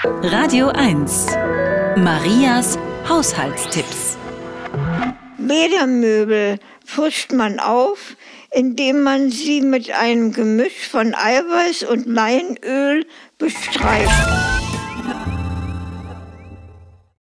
Radio 1. Marias Haushaltstipps. Ledermöbel frischt man auf, indem man sie mit einem Gemisch von Eiweiß und Leinöl bestreicht.